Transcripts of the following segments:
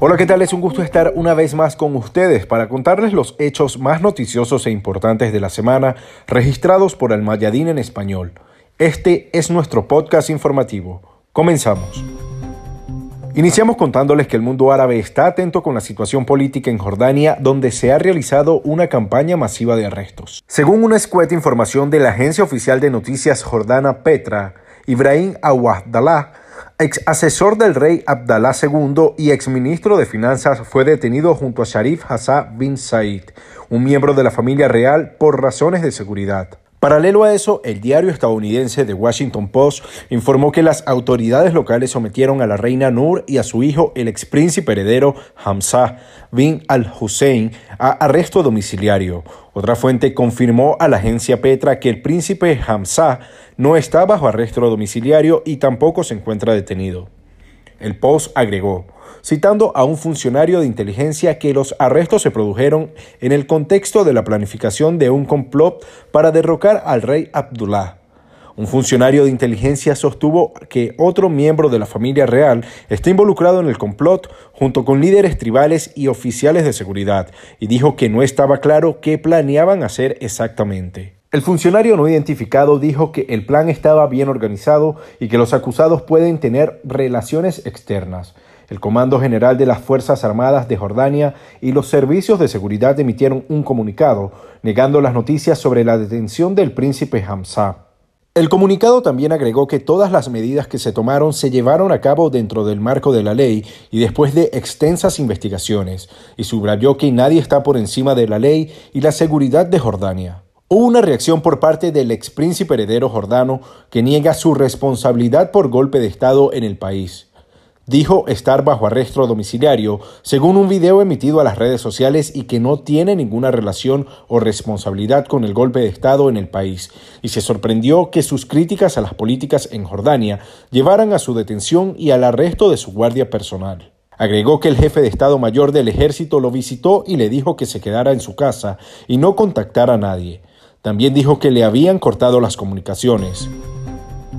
Hola, ¿qué tal? Es un gusto estar una vez más con ustedes para contarles los hechos más noticiosos e importantes de la semana registrados por el Mayadín en español. Este es nuestro podcast informativo. Comenzamos. Iniciamos contándoles que el mundo árabe está atento con la situación política en Jordania, donde se ha realizado una campaña masiva de arrestos. Según una escueta información de la agencia oficial de noticias jordana Petra, Ibrahim Awahdallah, ex asesor del rey Abdallah II y ex ministro de Finanzas, fue detenido junto a Sharif Hassan bin Said, un miembro de la familia real, por razones de seguridad. Paralelo a eso, el diario estadounidense The Washington Post informó que las autoridades locales sometieron a la reina Nur y a su hijo, el ex príncipe heredero Hamza bin al-Hussein, a arresto domiciliario. Otra fuente confirmó a la agencia Petra que el príncipe Hamza no está bajo arresto domiciliario y tampoco se encuentra detenido. El Post agregó, citando a un funcionario de inteligencia que los arrestos se produjeron en el contexto de la planificación de un complot para derrocar al rey Abdullah. Un funcionario de inteligencia sostuvo que otro miembro de la familia real está involucrado en el complot junto con líderes tribales y oficiales de seguridad y dijo que no estaba claro qué planeaban hacer exactamente. El funcionario no identificado dijo que el plan estaba bien organizado y que los acusados pueden tener relaciones externas. El Comando General de las Fuerzas Armadas de Jordania y los servicios de seguridad emitieron un comunicado negando las noticias sobre la detención del príncipe Hamza. El comunicado también agregó que todas las medidas que se tomaron se llevaron a cabo dentro del marco de la ley y después de extensas investigaciones, y subrayó que nadie está por encima de la ley y la seguridad de Jordania. Hubo una reacción por parte del ex príncipe heredero jordano que niega su responsabilidad por golpe de Estado en el país. Dijo estar bajo arresto domiciliario, según un video emitido a las redes sociales y que no tiene ninguna relación o responsabilidad con el golpe de Estado en el país, y se sorprendió que sus críticas a las políticas en Jordania llevaran a su detención y al arresto de su guardia personal. Agregó que el jefe de Estado Mayor del Ejército lo visitó y le dijo que se quedara en su casa y no contactara a nadie. También dijo que le habían cortado las comunicaciones.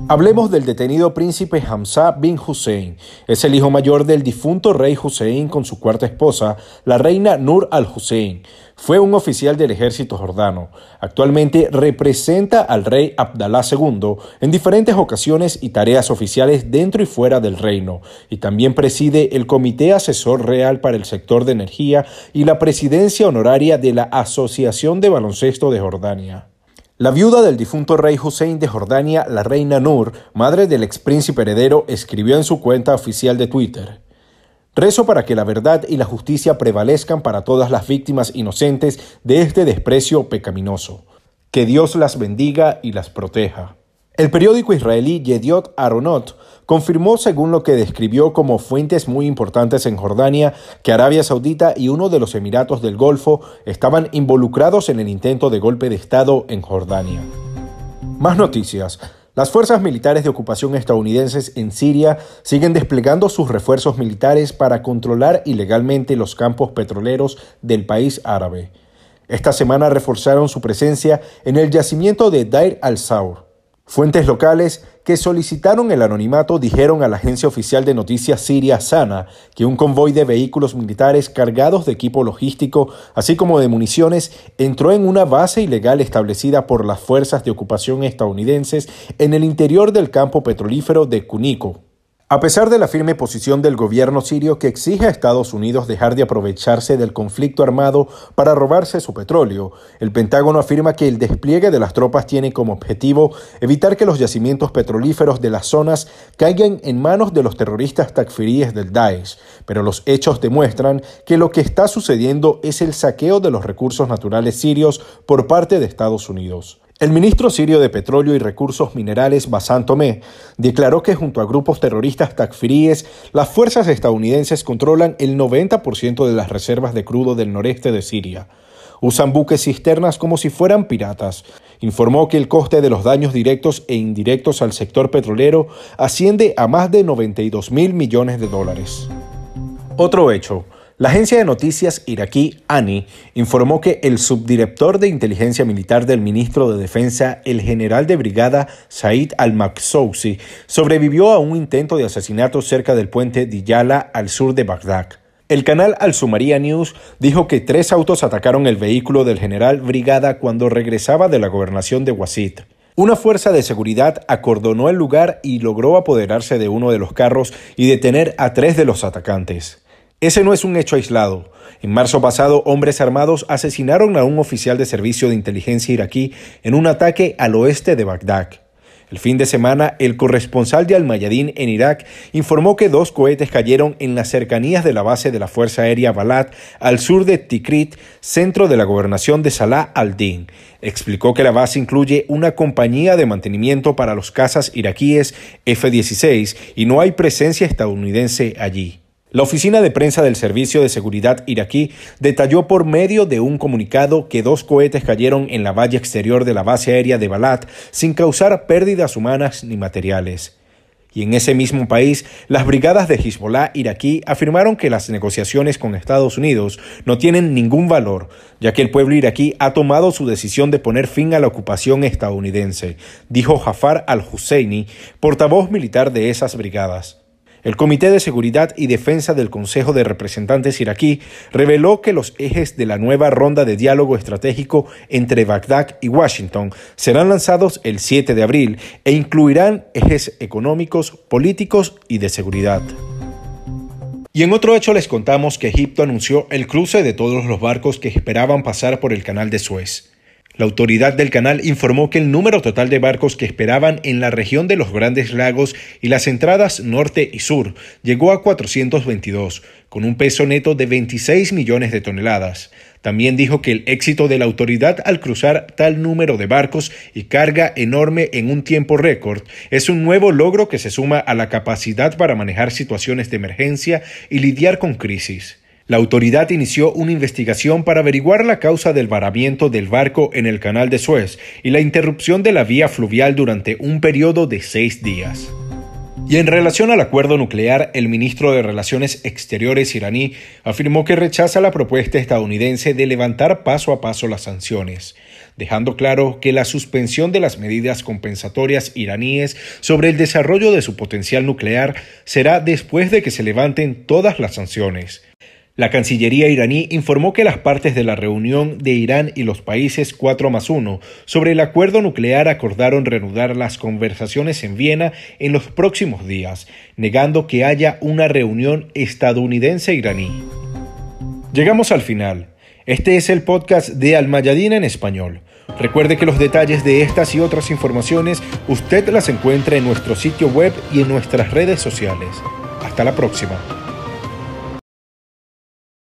Hablemos del detenido príncipe Hamza bin Hussein. Es el hijo mayor del difunto rey Hussein con su cuarta esposa, la reina Nur al-Hussein. Fue un oficial del ejército jordano. Actualmente representa al rey Abdallah II en diferentes ocasiones y tareas oficiales dentro y fuera del reino, y también preside el Comité Asesor Real para el Sector de Energía y la presidencia honoraria de la Asociación de Baloncesto de Jordania. La viuda del difunto rey Hussein de Jordania, la reina Nur, madre del ex príncipe heredero, escribió en su cuenta oficial de Twitter. Rezo para que la verdad y la justicia prevalezcan para todas las víctimas inocentes de este desprecio pecaminoso. Que Dios las bendiga y las proteja. El periódico israelí Yediot Aronot confirmó, según lo que describió como fuentes muy importantes en Jordania, que Arabia Saudita y uno de los Emiratos del Golfo estaban involucrados en el intento de golpe de Estado en Jordania. Más noticias. Las fuerzas militares de ocupación estadounidenses en Siria siguen desplegando sus refuerzos militares para controlar ilegalmente los campos petroleros del país árabe. Esta semana reforzaron su presencia en el yacimiento de Dair al-Saur. Fuentes locales que solicitaron el anonimato dijeron a la agencia oficial de noticias siria Sana que un convoy de vehículos militares cargados de equipo logístico, así como de municiones, entró en una base ilegal establecida por las fuerzas de ocupación estadounidenses en el interior del campo petrolífero de Cunico. A pesar de la firme posición del gobierno sirio que exige a Estados Unidos dejar de aprovecharse del conflicto armado para robarse su petróleo, el Pentágono afirma que el despliegue de las tropas tiene como objetivo evitar que los yacimientos petrolíferos de las zonas caigan en manos de los terroristas takfiríes del Daesh, pero los hechos demuestran que lo que está sucediendo es el saqueo de los recursos naturales sirios por parte de Estados Unidos. El ministro sirio de Petróleo y Recursos Minerales, Basan Tomé, declaró que junto a grupos terroristas takfiríes, las fuerzas estadounidenses controlan el 90% de las reservas de crudo del noreste de Siria. Usan buques cisternas como si fueran piratas. Informó que el coste de los daños directos e indirectos al sector petrolero asciende a más de 92 mil millones de dólares. Otro hecho. La agencia de noticias iraquí ANI informó que el subdirector de inteligencia militar del ministro de Defensa, el general de brigada Said al-Maksousi, sobrevivió a un intento de asesinato cerca del puente Diyala al sur de Bagdad. El canal Al-Sumaria News dijo que tres autos atacaron el vehículo del general Brigada cuando regresaba de la gobernación de Wasit. Una fuerza de seguridad acordonó el lugar y logró apoderarse de uno de los carros y detener a tres de los atacantes. Ese no es un hecho aislado. En marzo pasado, hombres armados asesinaron a un oficial de servicio de inteligencia iraquí en un ataque al oeste de Bagdad. El fin de semana, el corresponsal de Al-Mayadin en Irak informó que dos cohetes cayeron en las cercanías de la base de la Fuerza Aérea Balad, al sur de Tikrit, centro de la gobernación de Salah al-Din. Explicó que la base incluye una compañía de mantenimiento para los cazas iraquíes F-16 y no hay presencia estadounidense allí. La oficina de prensa del Servicio de Seguridad iraquí detalló por medio de un comunicado que dos cohetes cayeron en la valla exterior de la base aérea de Balat sin causar pérdidas humanas ni materiales. Y en ese mismo país, las brigadas de Hezbollah iraquí afirmaron que las negociaciones con Estados Unidos no tienen ningún valor, ya que el pueblo iraquí ha tomado su decisión de poner fin a la ocupación estadounidense, dijo Jafar al-Husseini, portavoz militar de esas brigadas. El Comité de Seguridad y Defensa del Consejo de Representantes iraquí reveló que los ejes de la nueva ronda de diálogo estratégico entre Bagdad y Washington serán lanzados el 7 de abril e incluirán ejes económicos, políticos y de seguridad. Y en otro hecho les contamos que Egipto anunció el cruce de todos los barcos que esperaban pasar por el canal de Suez. La autoridad del canal informó que el número total de barcos que esperaban en la región de los Grandes Lagos y las entradas norte y sur llegó a 422, con un peso neto de 26 millones de toneladas. También dijo que el éxito de la autoridad al cruzar tal número de barcos y carga enorme en un tiempo récord es un nuevo logro que se suma a la capacidad para manejar situaciones de emergencia y lidiar con crisis. La autoridad inició una investigación para averiguar la causa del varamiento del barco en el canal de Suez y la interrupción de la vía fluvial durante un periodo de seis días. Y en relación al acuerdo nuclear, el ministro de Relaciones Exteriores iraní afirmó que rechaza la propuesta estadounidense de levantar paso a paso las sanciones, dejando claro que la suspensión de las medidas compensatorias iraníes sobre el desarrollo de su potencial nuclear será después de que se levanten todas las sanciones. La Cancillería iraní informó que las partes de la reunión de Irán y los países 4 más 1 sobre el acuerdo nuclear acordaron reanudar las conversaciones en Viena en los próximos días, negando que haya una reunión estadounidense-iraní. Llegamos al final. Este es el podcast de Almayadina en español. Recuerde que los detalles de estas y otras informaciones usted las encuentra en nuestro sitio web y en nuestras redes sociales. Hasta la próxima.